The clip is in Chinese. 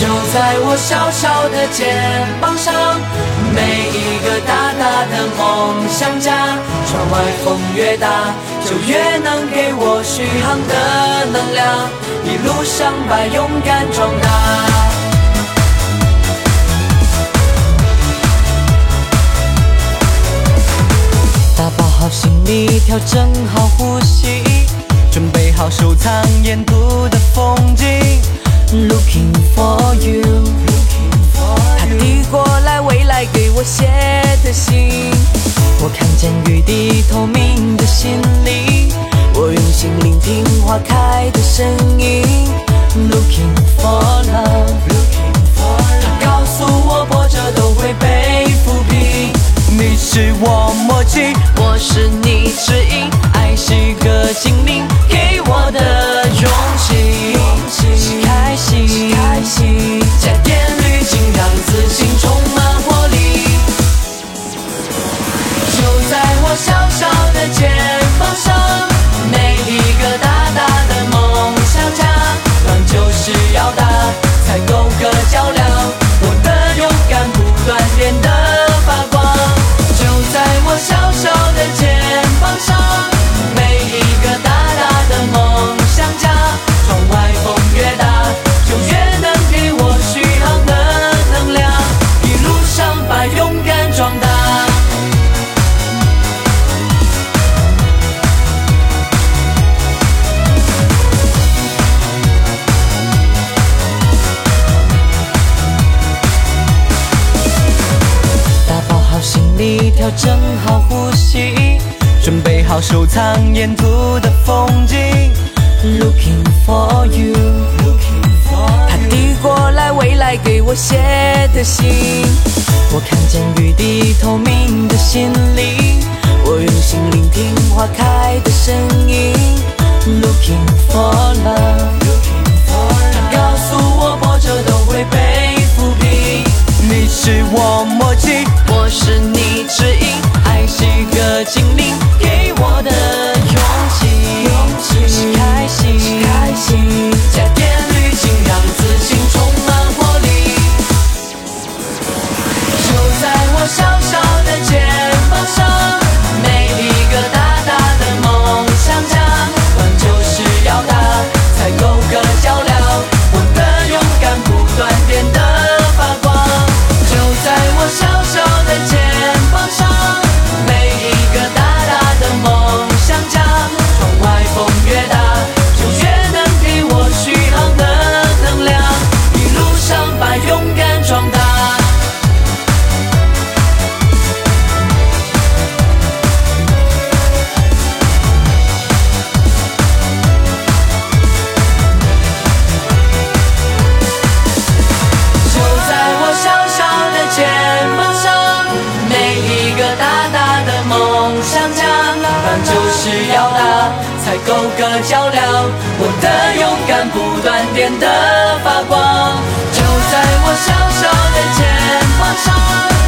就在我小小的肩膀上，每一个大大的梦想家。窗外风越大，就越能给我续航的能量，一路上把勇敢壮大。打包好行李，调整好呼吸，准备好收藏沿途的风景。Looking for 我写的信，我看见雨滴透明的心灵，我用心聆听花开的声音。Looking for love, looking for love。他告诉我波折都会被抚平，你是我默契，你，调整好呼吸，准备好收藏沿途的风景。Looking for you，他递过来未来给我写的信，我看见雨滴透明的心灵，我用心聆听花开的声音。Looking for 够格较量。我的勇敢不断变得发光。就在我小小的肩膀上，